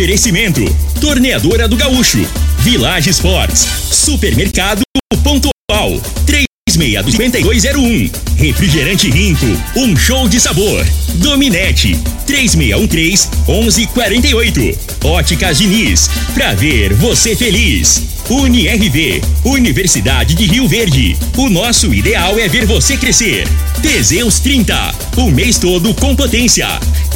Oferecimento: Torneadora do Gaúcho, Village Sports, Supermercado Pontual, 365201, Refrigerante Rinco, um show de sabor. Dominete, 3613-1148. Óticas Diniz, pra ver você feliz. UniRV, Universidade de Rio Verde. O nosso ideal é ver você crescer. Teseus 30, o mês todo com potência.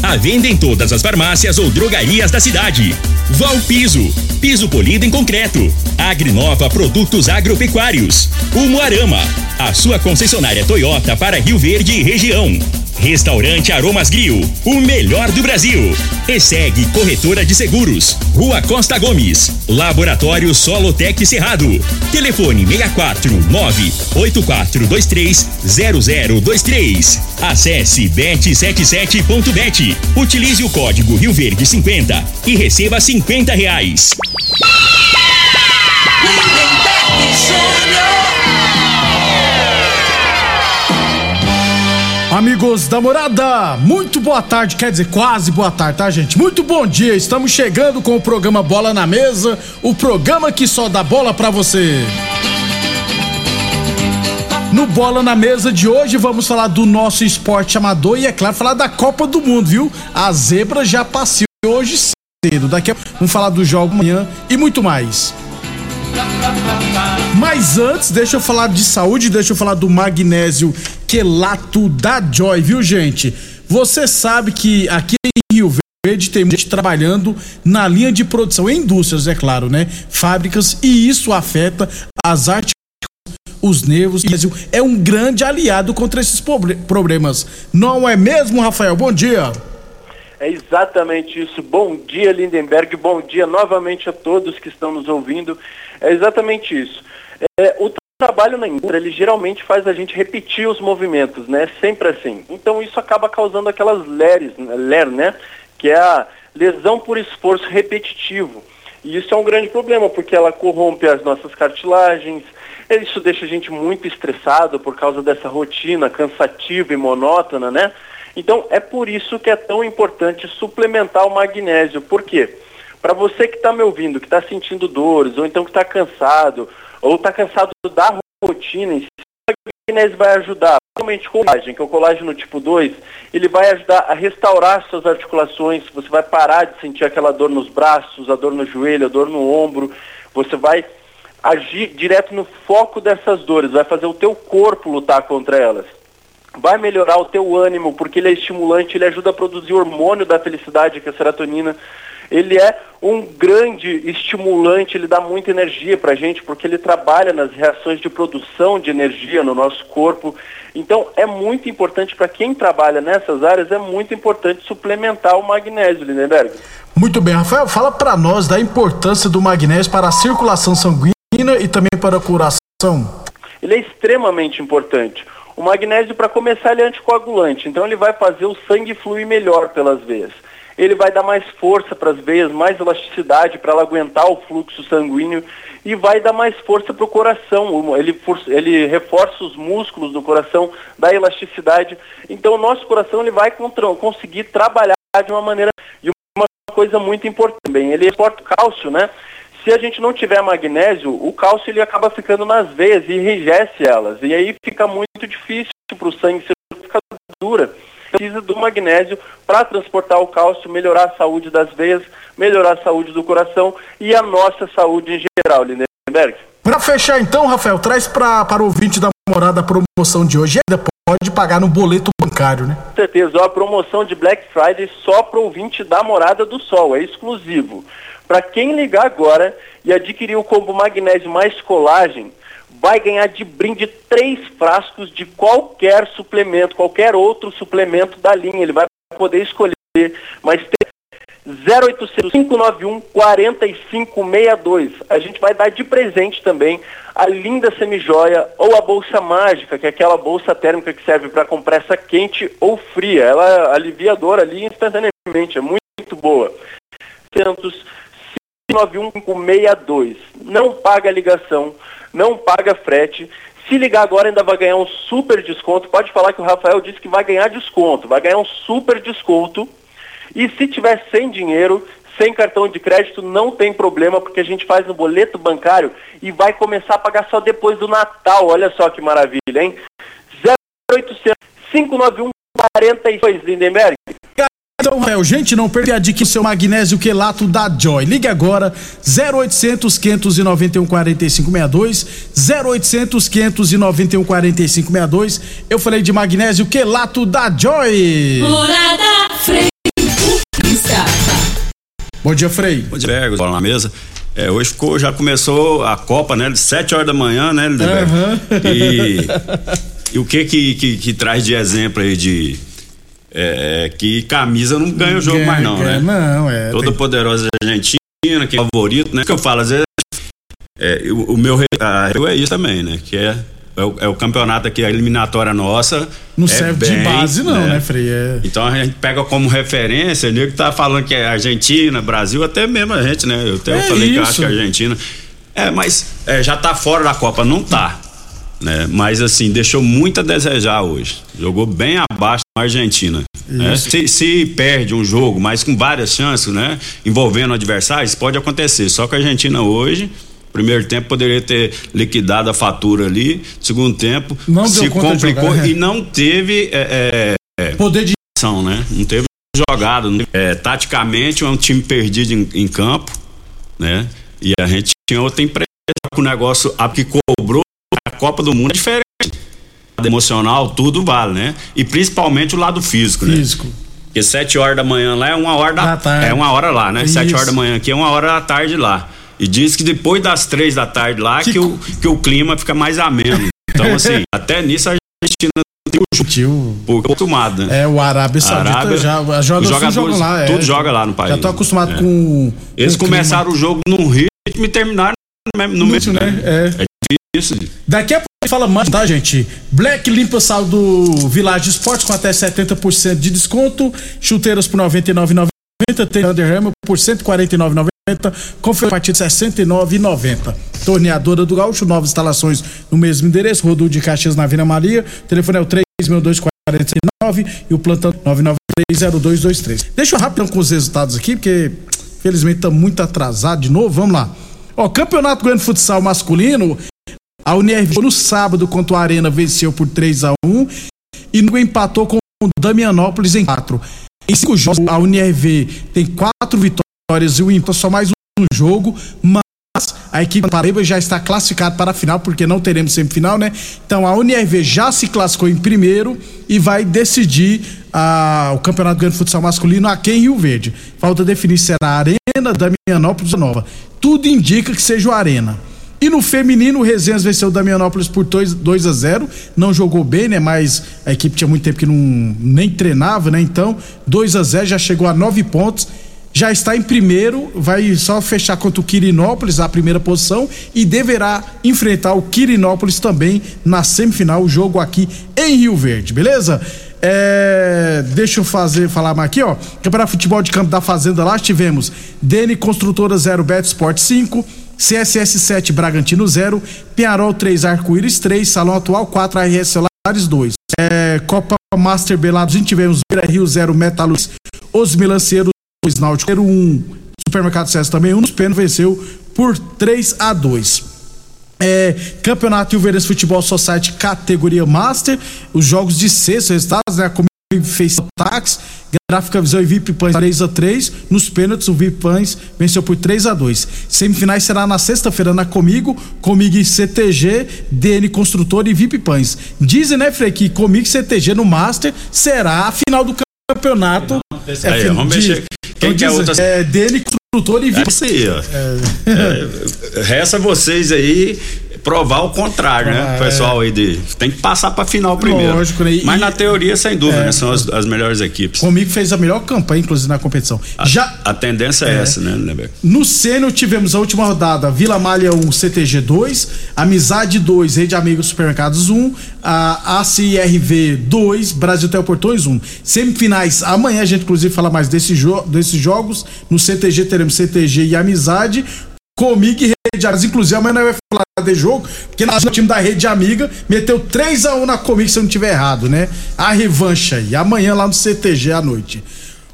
A venda em todas as farmácias ou drogarias da cidade. Valpiso, piso polido em concreto. Agrinova Produtos Agropecuários. Umuarama, a sua concessionária Toyota para Rio Verde e região. Restaurante Aromas Grill, o melhor do Brasil. E segue Corretora de Seguros, Rua Costa Gomes, Laboratório Solotec Cerrado. Telefone 64 98423 0023. Acesse bet77.bet. Utilize o código Rio Verde 50 e receba 50 reais. Amigos da morada, muito boa tarde, quer dizer, quase boa tarde, tá, gente? Muito bom dia, estamos chegando com o programa Bola na Mesa, o programa que só dá bola pra você. No Bola na Mesa de hoje, vamos falar do nosso esporte amador e, é claro, falar da Copa do Mundo, viu? A zebra já passeou hoje cedo. Daqui a pouco vamos falar do jogo amanhã e muito mais. Mas antes, deixa eu falar de saúde, deixa eu falar do magnésio quelato da Joy, viu, gente? Você sabe que aqui em Rio Verde tem gente trabalhando na linha de produção, em indústrias, é claro, né? Fábricas, e isso afeta as artes os nervos. É um grande aliado contra esses problemas. Não é mesmo, Rafael? Bom dia. É exatamente isso. Bom dia, Lindenberg. Bom dia novamente a todos que estão nos ouvindo. É exatamente isso. É, o trabalho na indústria, ele geralmente faz a gente repetir os movimentos, né? Sempre assim. Então isso acaba causando aquelas LERs, LER, né? Que é a lesão por esforço repetitivo. E isso é um grande problema, porque ela corrompe as nossas cartilagens, isso deixa a gente muito estressado por causa dessa rotina cansativa e monótona, né? Então é por isso que é tão importante suplementar o magnésio. Por quê? Para você que está me ouvindo, que está sentindo dores, ou então que está cansado, ou está cansado da rotina em si, o magnésio vai ajudar, principalmente com o colágeno, que é o colágeno tipo 2, ele vai ajudar a restaurar suas articulações, você vai parar de sentir aquela dor nos braços, a dor no joelho, a dor no ombro, você vai agir direto no foco dessas dores, vai fazer o teu corpo lutar contra elas. Vai melhorar o teu ânimo, porque ele é estimulante, ele ajuda a produzir o hormônio da felicidade, que é a serotonina. Ele é um grande estimulante, ele dá muita energia pra gente, porque ele trabalha nas reações de produção de energia no nosso corpo. Então, é muito importante para quem trabalha nessas áreas, é muito importante suplementar o magnésio, Lindenberg. Muito bem, Rafael, fala pra nós da importância do magnésio para a circulação sanguínea e também para a coração. ele é extremamente importante. O magnésio, para começar, ele é anticoagulante, então ele vai fazer o sangue fluir melhor pelas veias. Ele vai dar mais força para as veias, mais elasticidade para ela aguentar o fluxo sanguíneo e vai dar mais força para o coração. Ele, ele reforça os músculos do coração, dá elasticidade. Então, o nosso coração ele vai conseguir trabalhar de uma maneira. E uma coisa muito importante também, ele exporta cálcio, né? Se a gente não tiver magnésio, o cálcio ele acaba ficando nas veias e enrijece elas. E aí fica muito difícil para o sangue circular, fica dura. Precisa do magnésio para transportar o cálcio, melhorar a saúde das veias, melhorar a saúde do coração e a nossa saúde em geral, Lindenberg. Pra fechar então, Rafael, traz pra, para o ouvinte da morada a promoção de hoje. Ainda pode pagar no boleto bancário, né? Com certeza, ó, a promoção de Black Friday só para o ouvinte da Morada do Sol, é exclusivo. Para quem ligar agora e adquirir o combo magnésio mais colagem, vai ganhar de brinde três frascos de qualquer suplemento, qualquer outro suplemento da linha. Ele vai poder escolher, mas tem 0800 591 4562. A gente vai dar de presente também a linda semijoia ou a bolsa mágica, que é aquela bolsa térmica que serve para compressa quente ou fria. Ela é aliviadora ali instantaneamente, é muito, muito boa. 800 591 4562. Não paga ligação, não paga frete. Se ligar agora ainda vai ganhar um super desconto. Pode falar que o Rafael disse que vai ganhar desconto. Vai ganhar um super desconto. E se tiver sem dinheiro, sem cartão de crédito, não tem problema, porque a gente faz no boleto bancário e vai começar a pagar só depois do Natal. Olha só que maravilha, hein? 0800 591 42 Lindenberg. Então, Rafael, gente, não perca a dica seu magnésio quelato da Joy. Ligue agora 0800 591 4562 0800 591 4562. Eu falei de magnésio quelato da Joy. Morada Freica. Bom dia, Frei. Bom dia, Bergos, bola na mesa. É, hoje ficou, já começou a Copa, né? De 7 horas da manhã, né, Lindenberg? Aham. E, e o que que, que que traz de exemplo aí de. É, é, que camisa não ganha o jogo Ganha, mais, não, ganha, né? Não, é. Toda tem- poderosa Argentina, que é favorito, né? Que eu falo, às vezes. É, o, o meu eu é isso também, né? Que é, é, o, é o campeonato aqui, a eliminatória nossa. Não é serve de bem, base, não, né, Frei? É. Então a gente pega como referência, o nego tá falando que é Argentina, Brasil, até mesmo a gente, né? Eu até É falei que eu acho isso. que é Argentina. É, mas é, já tá fora da Copa, não tá. Né? Mas assim, deixou muito a desejar hoje. Jogou bem abaixo Argentina. né? Se, se perde um jogo, mas com várias chances, né? Envolvendo adversários, pode acontecer. Só que a Argentina hoje. Primeiro tempo poderia ter liquidado a fatura ali. Segundo tempo Não se complicou jogar, é. e não teve é, é, Poder de. ação, né? Não teve jogada. é, taticamente, é um time perdido em, em campo, né? E a gente tinha outra empresa com o negócio a que cobrou a Copa do Mundo é diferente. Emocional, tudo vale, né? E principalmente o lado físico, né? Físico. Porque sete horas da manhã lá é uma hora da, Da tarde. É uma hora lá, né? Sete Isso. horas da manhã aqui é uma hora da tarde lá. E diz que depois das três da tarde lá Que que, o, que o clima fica mais ameno. Então, assim, até nisso a Argentina tem o jogo Tio. pouco acostumado, né? É, o Arábia Saudita Arábia, já. Os jogadores jogadores, jogam lá. É. tudo joga lá no país. Já tô acostumado É. com. Eles com o começaram o jogo num ritmo e terminaram no mesmo, no mesmo né? É. Isso. Daqui a pouco a gente fala mais, tá, gente? Black limpa sal do Village Esportes com até 70% de desconto. Chuteiras por R$ 99,90. Tem Under Armour por R$ 149,90. Confere a partir de R$ 69,90. Torneadora do Gaúcho, novas instalações no mesmo endereço. Rodul de Caxias na Vila Maria. Telefone é o 36249 e o plantão 9930223. Deixa eu rapidão com os resultados aqui, porque felizmente estamos muito atrasado de novo. Vamos lá. Ó, Campeonato Goiano Futsal Masculino, a Unirv no sábado contra o Arena venceu por 3 a 1 e no empatou com o Damianópolis em 4. Em cinco jogos, a Unirv tem quatro vitórias e o empate só mais um jogo, mas a equipe Paraíba já está classificada para a final, porque não teremos semifinal, né? Então a Unirv já se classificou em primeiro e vai decidir ah, o Campeonato Grande de Futsal Masculino aqui em Rio Verde. Falta definir se será a Arena, Damianópolis ou Nova. Tudo indica que seja o Arena. E no feminino, o Resenhas venceu o Damianópolis por 2 a 0 Não jogou bem, né? Mas a equipe tinha muito tempo que não nem treinava, né? Então, 2 a 0 já chegou a 9 pontos. Já está em primeiro, vai só fechar contra o Quirinópolis, a primeira posição, e deverá enfrentar o Quirinópolis também na semifinal, o jogo aqui em Rio Verde, beleza? É, deixa eu fazer, falar mais aqui, ó. Campeonato Futebol de Campo da Fazenda lá, tivemos Dene Construtora 0, Bet Sport 5, CSS 7, Bragantino 0, Penharol 3, Arco-Íris 3, Salão Atual 4, RS Celulares 2. É, Copa Master Belados, a gente tivemos Beira Rio 0, Metalux, Os Milanceiros 2, Náutico 1, Supermercado César também 1, nos pênaltis venceu por 3 a 2. É, Campeonato Ilverense Futebol Society categoria Master, os jogos de sexto resultados, né? A Comigo fez tax, Gráfica Visão e VIP Pães 3 a 3 nos pênaltis o VIP Pães venceu por 3 a 2 Semifinais será na sexta-feira na Comigo, Comigo e CTG, DN Construtor e VIP Pães. Dizem, né, Frei, que Comigo e CTG no Master será a final do campeonato. Aí, fin- vamos diz- mexer. Quem então que é diz- outra- É DN Construtor e É VIP isso aí, ó. É, resta vocês aí provar o contrário, né? Ah, O pessoal aí de. Tem que passar pra final primeiro. Lógico, né? E- Mas na teoria, sem dúvida, É. né? São as, as melhores equipes. Comigo fez a melhor campanha, inclusive, na competição. A, Já a tendência é, essa, né, Lindenberg? no Sênior tivemos a última rodada: Vila Malha 1, CTG 2, Amizade 2, Rede Amigos Supermercados 1, a ACIRV 2, Brasil Teleportões 1. Semifinais, amanhã a gente inclusive fala mais desse jo desses jogos. No CTG teremos CTG e Amizade. Comigo e Rede Amigos. Inclusive, amanhã vamos falar de jogo, porque nós, o time da Rede Amiga meteu 3x1 na Comigo, se eu não tiver errado, né? A revanche aí. Amanhã lá no CTG à noite.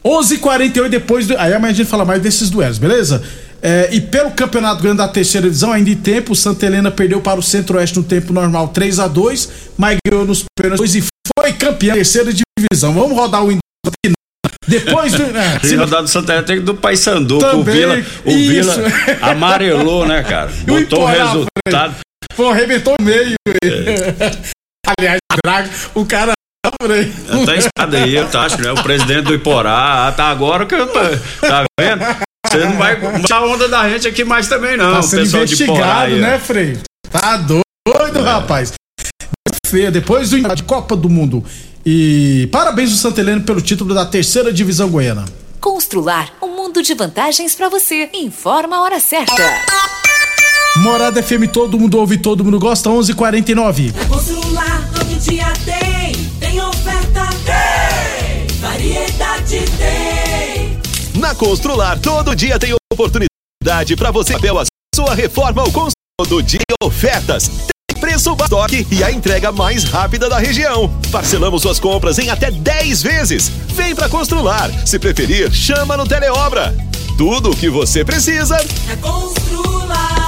11h48 depois. Do, aí amanhã a gente fala mais desses duelos, beleza? É, e pelo Campeonato Grande da Terceira Divisão, ainda em tempo, Santa Helena perdeu para o Centro-Oeste no tempo normal 3 a 2 mas ganhou nos pênaltis e foi campeão da terceira divisão. Vamos rodar o não. Depois do. É, Se se não- rodar do Santa tem que do Paysandu, o Vila, o isso. Vila amarelou, né, cara? E Botou o Iporá, resultado. Pô, arrebentou o meio. É. Aliás, Drago, o cara. Tá escada aí, eu acho, né? O presidente do Iporá, ah, tá agora que eu tô. Tá vendo? Você não vai tirar onda da gente aqui mais também, não. Tá sendo pessoal de Iporá investigado, aí, ó. né, Frei? Tá doido, É. rapaz. Feia, depois do de Copa do Mundo. E parabéns ao Santa Helena pelo título da terceira divisão goiana. Constrular um mundo de vantagens para você. Informa a hora certa. Morada FM, todo mundo ouve, todo mundo gosta, 11:49. Constrular todo dia tem, tem oferta tem, variedade tem. Na Constrular, todo dia tem oportunidade para você papel a sua reforma ou construção todo dia ofertas. Preço estoque e a entrega mais rápida da região. Parcelamos suas compras em até 10 vezes. Vem para Constrular. Se preferir, chama no Teleobra. Tudo o que você precisa É Constrular.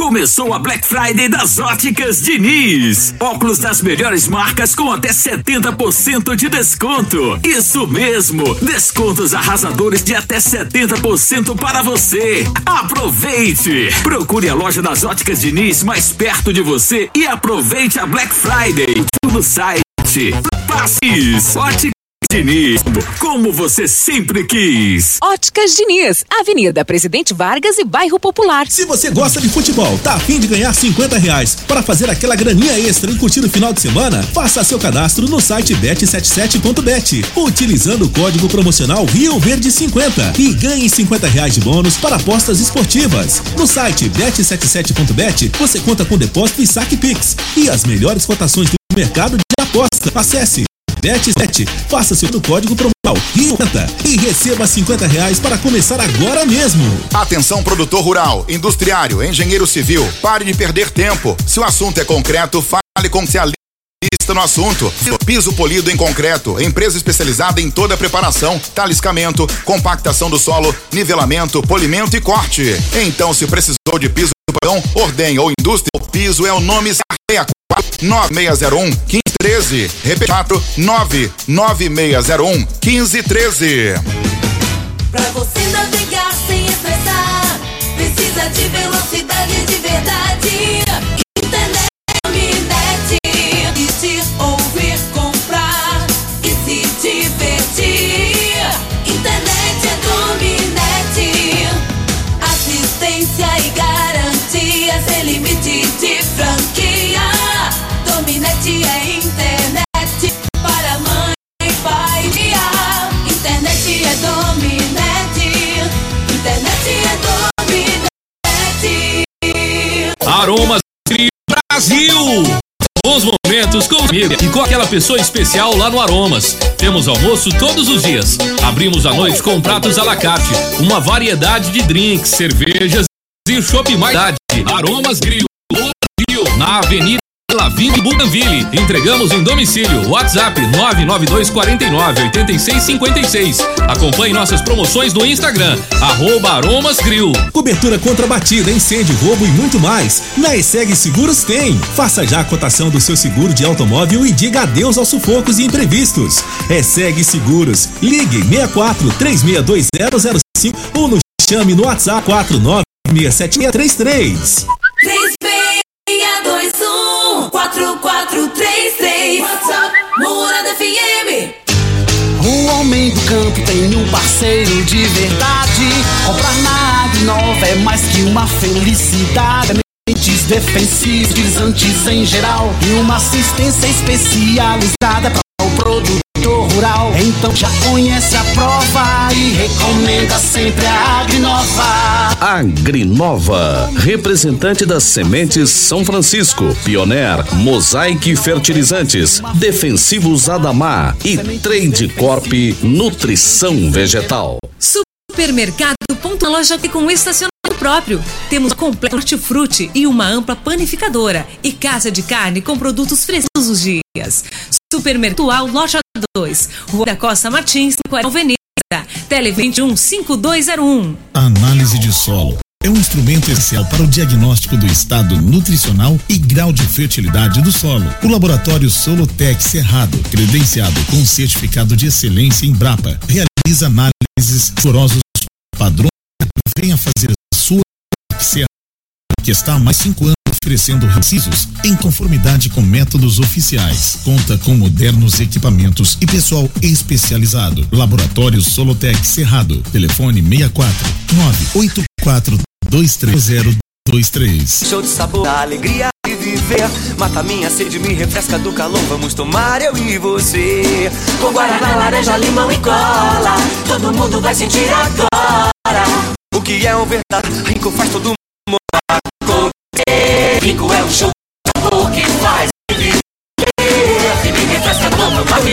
Começou a Black Friday das Óticas Diniz. Óculos das melhores marcas com até 70% de desconto. Isso mesmo, descontos arrasadores de até 70% para você. Aproveite! Procure a loja das Óticas Diniz mais perto de você e aproveite a Black Friday no site. Passes Óticas Diniz, como você sempre quis. Óticas Diniz, Avenida Presidente Vargas e Bairro Popular. Se você gosta de futebol, tá afim de ganhar 50 reais para fazer aquela graninha extra e curtir o final de semana, faça seu cadastro no site bet77.bet, utilizando o código promocional Rio Verde 50 e ganhe 50 reais de bônus para apostas esportivas. No site bet77.bet você conta com depósito e saque Pix e as melhores cotações do mercado de aposta. Acesse Bet7, faça seu código promocional Rio 50 e receba 50 reais para começar agora mesmo. Atenção produtor rural, industriário, engenheiro civil, pare de perder tempo. Se o assunto é concreto, fale com o especialista no assunto. Piso polido em concreto, empresa especializada em toda a preparação, taliscamento, compactação do solo, nivelamento, polimento e corte. Então, se precisou de piso padrão, ordem ou indústria, o piso é o nome 9601 1513. Repete 99601 1513. Pra você navegar sem estressar, precisa de velocidade de verdade. Internet ouvir, comprar Aromas Brasil. Bons momentos com família e com aquela pessoa especial lá no Aromas. Temos almoço todos os dias. Abrimos à noite com pratos à la carte, uma variedade de drinks, cervejas e shopping mais. Aromas Grill, na Avenida Lavigne Bougainville. Entregamos em domicílio. WhatsApp 992 49 86 56. Acompanhe nossas promoções no Instagram, arroba. Cobertura contra batida, incêndio, roubo e muito mais. Na ESEG Seguros tem. Faça já a cotação do seu seguro de automóvel e diga adeus aos sufocos e imprevistos. ESEG Seguros. Ligue 64 362005 ou nos chame no WhatsApp 496733. 3621 4433 WhatsApp Morada FM O homem do campo tem um parceiro de verdade. Comprar na Agrinova é mais que uma felicidade. defensivos em geral e uma assistência especializada para o produtor rural. Então já conhece a prova e recomenda sempre a Agrinova. Agrinova, representante das sementes São Francisco, Pioneer, Mosaic Fertilizantes, Defensivos Adamar e Trade Corp Nutrição Vegetal. Supermercado Ponto Loja com estacionamento próprio. Temos completo hortifruti e uma ampla panificadora e casa de carne com produtos frescos todos os dias. Supermercado Loja 2, Rua da Costa Martins, Avenida. Tele 21 5201. Análise de solo é um instrumento essencial para o diagnóstico do estado nutricional e grau de fertilidade do solo. O laboratório Solotec Cerrado, credenciado com certificado de excelência em Brapa, realiza análises forosos padrões. Venha fazer a sua que está há mais cinco anos oferecendo incisos em conformidade com métodos oficiais. Conta com modernos equipamentos e pessoal especializado. Laboratório Solotec Cerrado. Telefone 64 984 23023. Show de sabor, alegria de viver. Mata minha sede, me refresca do calor. Vamos tomar eu e você. Com guaraná, laranja, limão e cola. Todo mundo vai sentir agora. O que é um verdade? Rico faz todo mundo Rico é um show sabor faz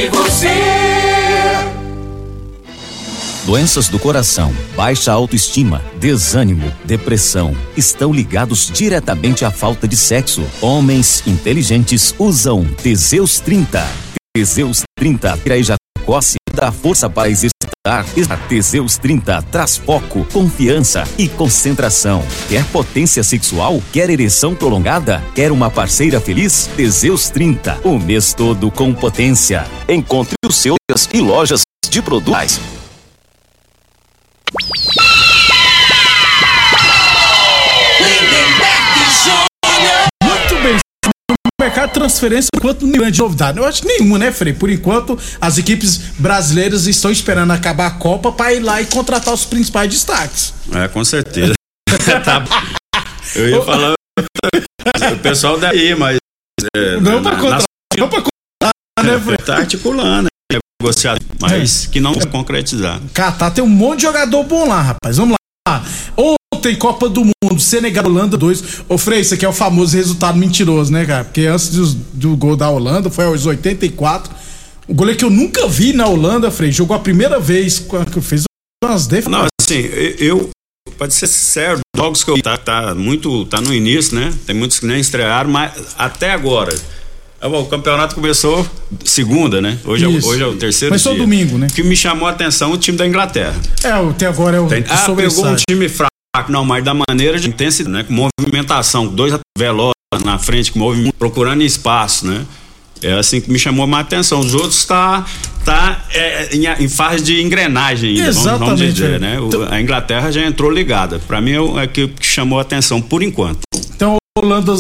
você. Doenças do coração, baixa autoestima, desânimo, depressão estão ligados diretamente à falta de sexo. Homens inteligentes usam Teseus 30. Teseus 30 tira ejacosse dá força para exercitar. Teseus 30 traz foco, confiança e concentração. Quer potência sexual? Quer ereção prolongada? Quer uma parceira feliz? Teseus 30, o mês todo com potência. Encontre os seus e lojas de produtos. Transferência, por enquanto, nenhuma grande novidade. Eu acho nenhuma, né, Frei? Por enquanto, as equipes brasileiras estão esperando acabar a Copa para ir lá e contratar os principais destaques. É, com certeza. tá. Eu ia falar. o pessoal daí, mas. É, Não pra contratar, não pra contratar, né, Frei? Tá articulando, né, negociado, mas que não se concretizar. Catar tem um monte de jogador bom lá, rapaz. Vamos lá. Ontem, Copa do Mundo, Senegal, Holanda 2. Ô, Frei, isso aqui é o famoso resultado mentiroso, né, cara? Porque antes do, do gol da Holanda, foi aos 84. O goleiro que eu nunca vi na Holanda, Frei, jogou a primeira vez, que fez umas defesas. Não, assim, eu. Pode ser sério, jogos que eu. Tá, tá muito. Tá no início, né? Tem muitos que nem estrearam, mas até agora. é, O campeonato começou segunda, né? Hoje, é, hoje é o terceiro Começou dia. domingo, né? O que me chamou a atenção é o time da Inglaterra. É, até agora é o. Tem- ah, pegou um time fraco, não, mas da maneira de intensidade, né? Com movimentação, dois velozes na frente, com movimento, procurando espaço, né? É assim que me chamou mais atenção. Os outros tá, tá é, em, em fase de engrenagem ainda, vamos- vamos, Exatamente, dizer, é. né? O- a Inglaterra já entrou ligada. Para mim é o- é o que chamou a atenção por enquanto. Então, Holanda,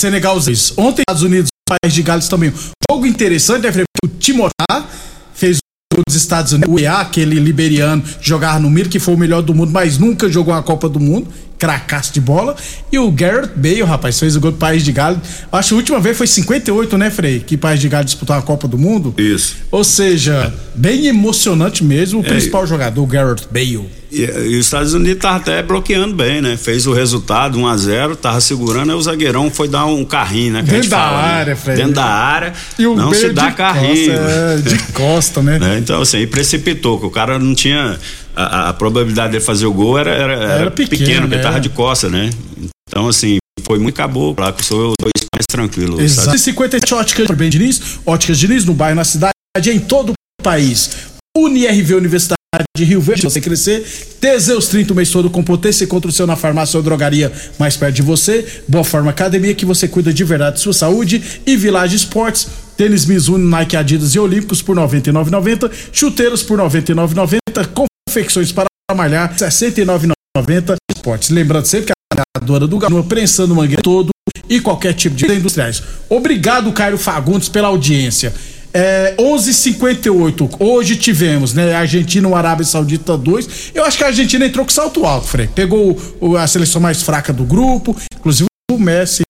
Senegal. Ontem, Estados Unidos, País de Gales também. Jogo interessante, né, Frei? O Timotá fez dos Estados Unidos, o EA, aquele liberiano, jogar no Mir, que foi o melhor do mundo, mas nunca jogou uma Copa do Mundo. Cracaço de bola. E o Garrett Bale, rapaz, fez o gol do País de Gales. Acho que a última vez foi 58, né, Frei? Que País de Gales disputou a Copa do Mundo. Isso. Ou seja, bem emocionante mesmo. O É, principal jogador, o Garrett Bale. E, e os Estados Unidos tava até bloqueando bem, né? Fez o resultado 1 a 0 tava segurando, aí o zagueirão foi dar um carrinho, né? Dentro da fala, né? área, Fred. Dentro da área. E o não se dá carrinho. costa, é, de costa, né? né? Então, assim, precipitou, que o cara não tinha. A, a- probabilidade dele fazer o gol era, era, era pequeno, pequeno, porque né? tava de costa, né? Então, assim, foi muito acabou lá, que sou eu dois mais tranquilo. Exato. sabe? 57 óticas bem Diniz, óticas Diniz no bairro, na cidade, em todo o país. UniRV Universidade de Rio Verde, você crescer. Teseus 30 o mês todo com potência contra o seu na farmácia ou drogaria mais perto de você. Boa Forma Academia, que você cuida de verdade de sua saúde. E Village Esportes, tênis Mizuno, Nike, Adidas e Olímpicos por R$ 99,90. Chuteiros por R$ 99,90. Confecções para malhar, R$ 69,90. Esportes. Lembrando sempre que a ganhadora do Galo, prensando o mangueiro todo e qualquer tipo de industriais. Obrigado, Cairo Fagundes, pela audiência. É, 11:58. Hoje tivemos, né? Argentina, Arábia Saudita 2. Eu acho que a Argentina entrou com salto alto, Frei. Pegou o- a seleção mais fraca do grupo, inclusive o Messi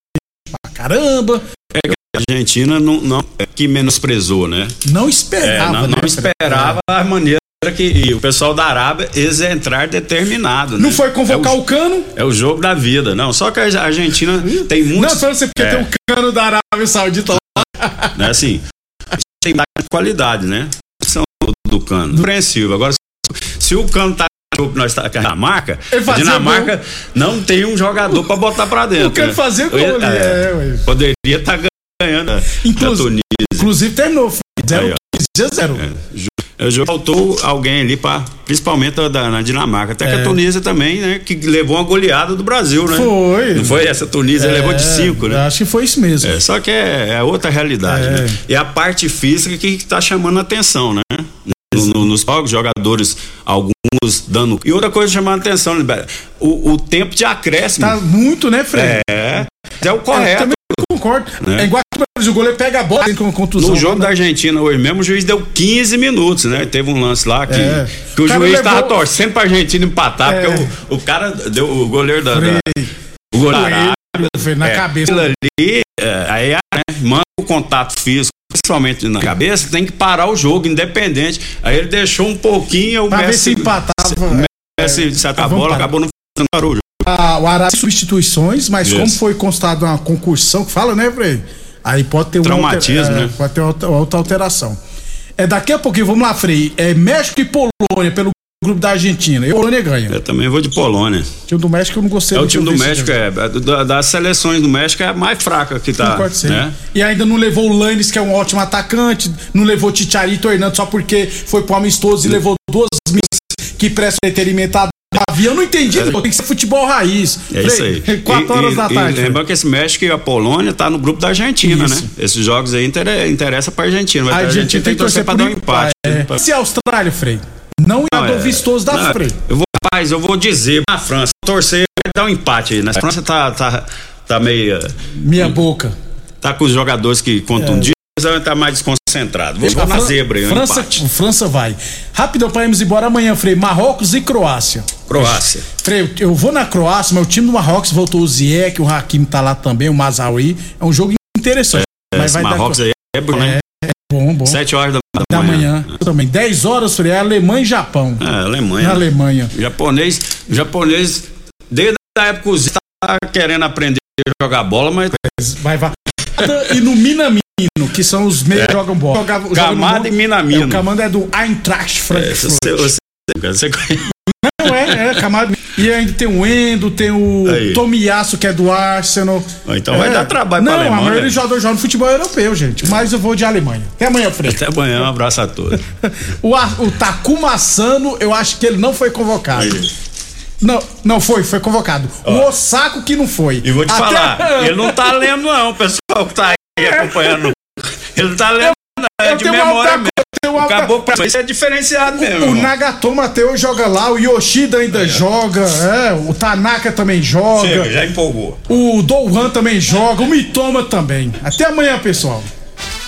caramba. É que a Argentina não, não é que menosprezou, né? Não É, esperava, não, né, não Fred? esperava a maneira que e o pessoal da Arábia eles entrar determinado. Não né? foi convocar é o cano? É o jogo da vida. Não, só que a Argentina tem muitos. Não, só você porque é, tem um cano da Arábia Saudita lá. né, assim, tem qualidade, né? São do, cano. Compreensível. Agora, se, o cano tá nós tá a Dinamarca, a Dinamarca não tem um jogador pra botar pra dentro. O cano né? fazia gol é, ué. Poderia estar ganhando a, a Tunísia. Inclusive terminou, Aí, ó. 0 0 É, faltou alguém ali, pra, principalmente da, na Dinamarca. Até que É. a Tunísia também, né? Que levou uma goleada do Brasil, né? Foi. Não foi essa Tunísia, É, levou de cinco, né? Acho que foi isso mesmo. É, só que é, é outra realidade, É. né? E a parte física que está chamando a atenção, né? No- no- nos jogos, jogadores, alguns dando. E outra coisa chamando a atenção, né? o, o tempo de acréscimo. Tá muito, né, Fred? É, é o Eu correto. também concordo. Né? É igual que o goleiro pega a bola com contusão. No jogo da Argentina hoje mesmo, o juiz deu 15 minutos, né? Teve um lance lá que, É. que o, O juiz levou- tava torcendo pra Argentina empatar, É. porque o, o cara deu o goleiro da. da- o goleiro da Arábia, Foi na é, cabeça. ali, é, aí né, manda o contato físico, principalmente na cabeça, tem que parar o jogo, independente. Aí ele deixou um pouquinho, o Pra ver Messi, se empatava. o Messi se a bola, parar. acabou não fazendo parou o jogo. A, o Arábia substituições, mas como foi constado uma concursão, que fala, né, Frei? Aí pode ter uma Traumatismo, alter- é, né? Pode ter outra, outra alteração. É, daqui a pouquinho, vamos lá, Frei. É México e Polônia pelo grupo da Argentina. E a Polônia ganha. Eu também vou de Polônia. O time do México eu não gostei É o time do México, é, da- das seleções do México é a mais fraca que tá. Concordo sim. Né? E ainda não levou o Lannis, que é um ótimo atacante, não levou o Ticharito Hernando só porque foi pro amistoso e levou duas minas que prestam entretenimento a Davi. Eu não entendi, não. tem que ser futebol raiz. É isso aí. Quatro horas e- da e tarde. Lembrando que esse México e a Polônia tá no grupo da Argentina, Isso. né? Esses jogos aí inter, interessa pra Argentina. Mas A a Argentina tem que torcer pra dar um empate. É. Se a Austrália, Frei, não Não, é do é- vistoso da não, Frei. Eu vou, rapaz, eu vou dizer na França, torcer vai dar um empate aí. Na França tá, tá, tá meio. Minha boca. Tá com os jogadores que contundidos, mas tá mais desconcentrado. Vou, A na Fran- zebra aí, um França, empate. França vai. Rapidão pra irmos embora amanhã, Frei. Marrocos e Croácia. Croácia. Frei, eu- vou na Croácia, mas o time do Marrocos voltou o Ziyech, o Hakimi tá lá também, o Mazawi. É um jogo interessante. mas Esse vai Marrocos dar... aí é bom, né? Bom, bom. Sete horas da, Da manhã. Também. 10 horas, Frei, é Alemanha e Japão. É, Alemanha. Na Alemanha. O japonês, o japonês, desde a época o Zé tá querendo aprender a jogar bola, mas. Vai, vai. E no Minamino, que são os meios que jogam bola. Joga- joga Camada e Minamino. É, o Camada é do Eintracht É, Frankfurt. você, você, você conhece. Não é, é, Camada. E ainda tem o Endo, tem o Aí. Tomiyasu, que é do Arsenal. Então vai É. dar trabalho Não, pra a Alemanha. maioria dos jogadores jogam no futebol europeu, gente. Mas eu vou de Alemanha. Até amanhã, Fred. Até amanhã, um abraço a todos. O, Ar- o Takuma Sano, eu acho que ele não foi convocado. Não, não foi, foi convocado. O Osako que não foi. E vou te Até- falar, ele não tá lendo, não, pessoal que tá aí acompanhando. Ele tá lendo, é eu de memória mesmo. Acabou pra isso é diferenciado mesmo. O. Nagatomo até joga lá, o Yoshida ainda joga, é, o Tanaka também joga. Chega, já empolgou. O Douhan também joga, o Mitoma também. Até amanhã, pessoal.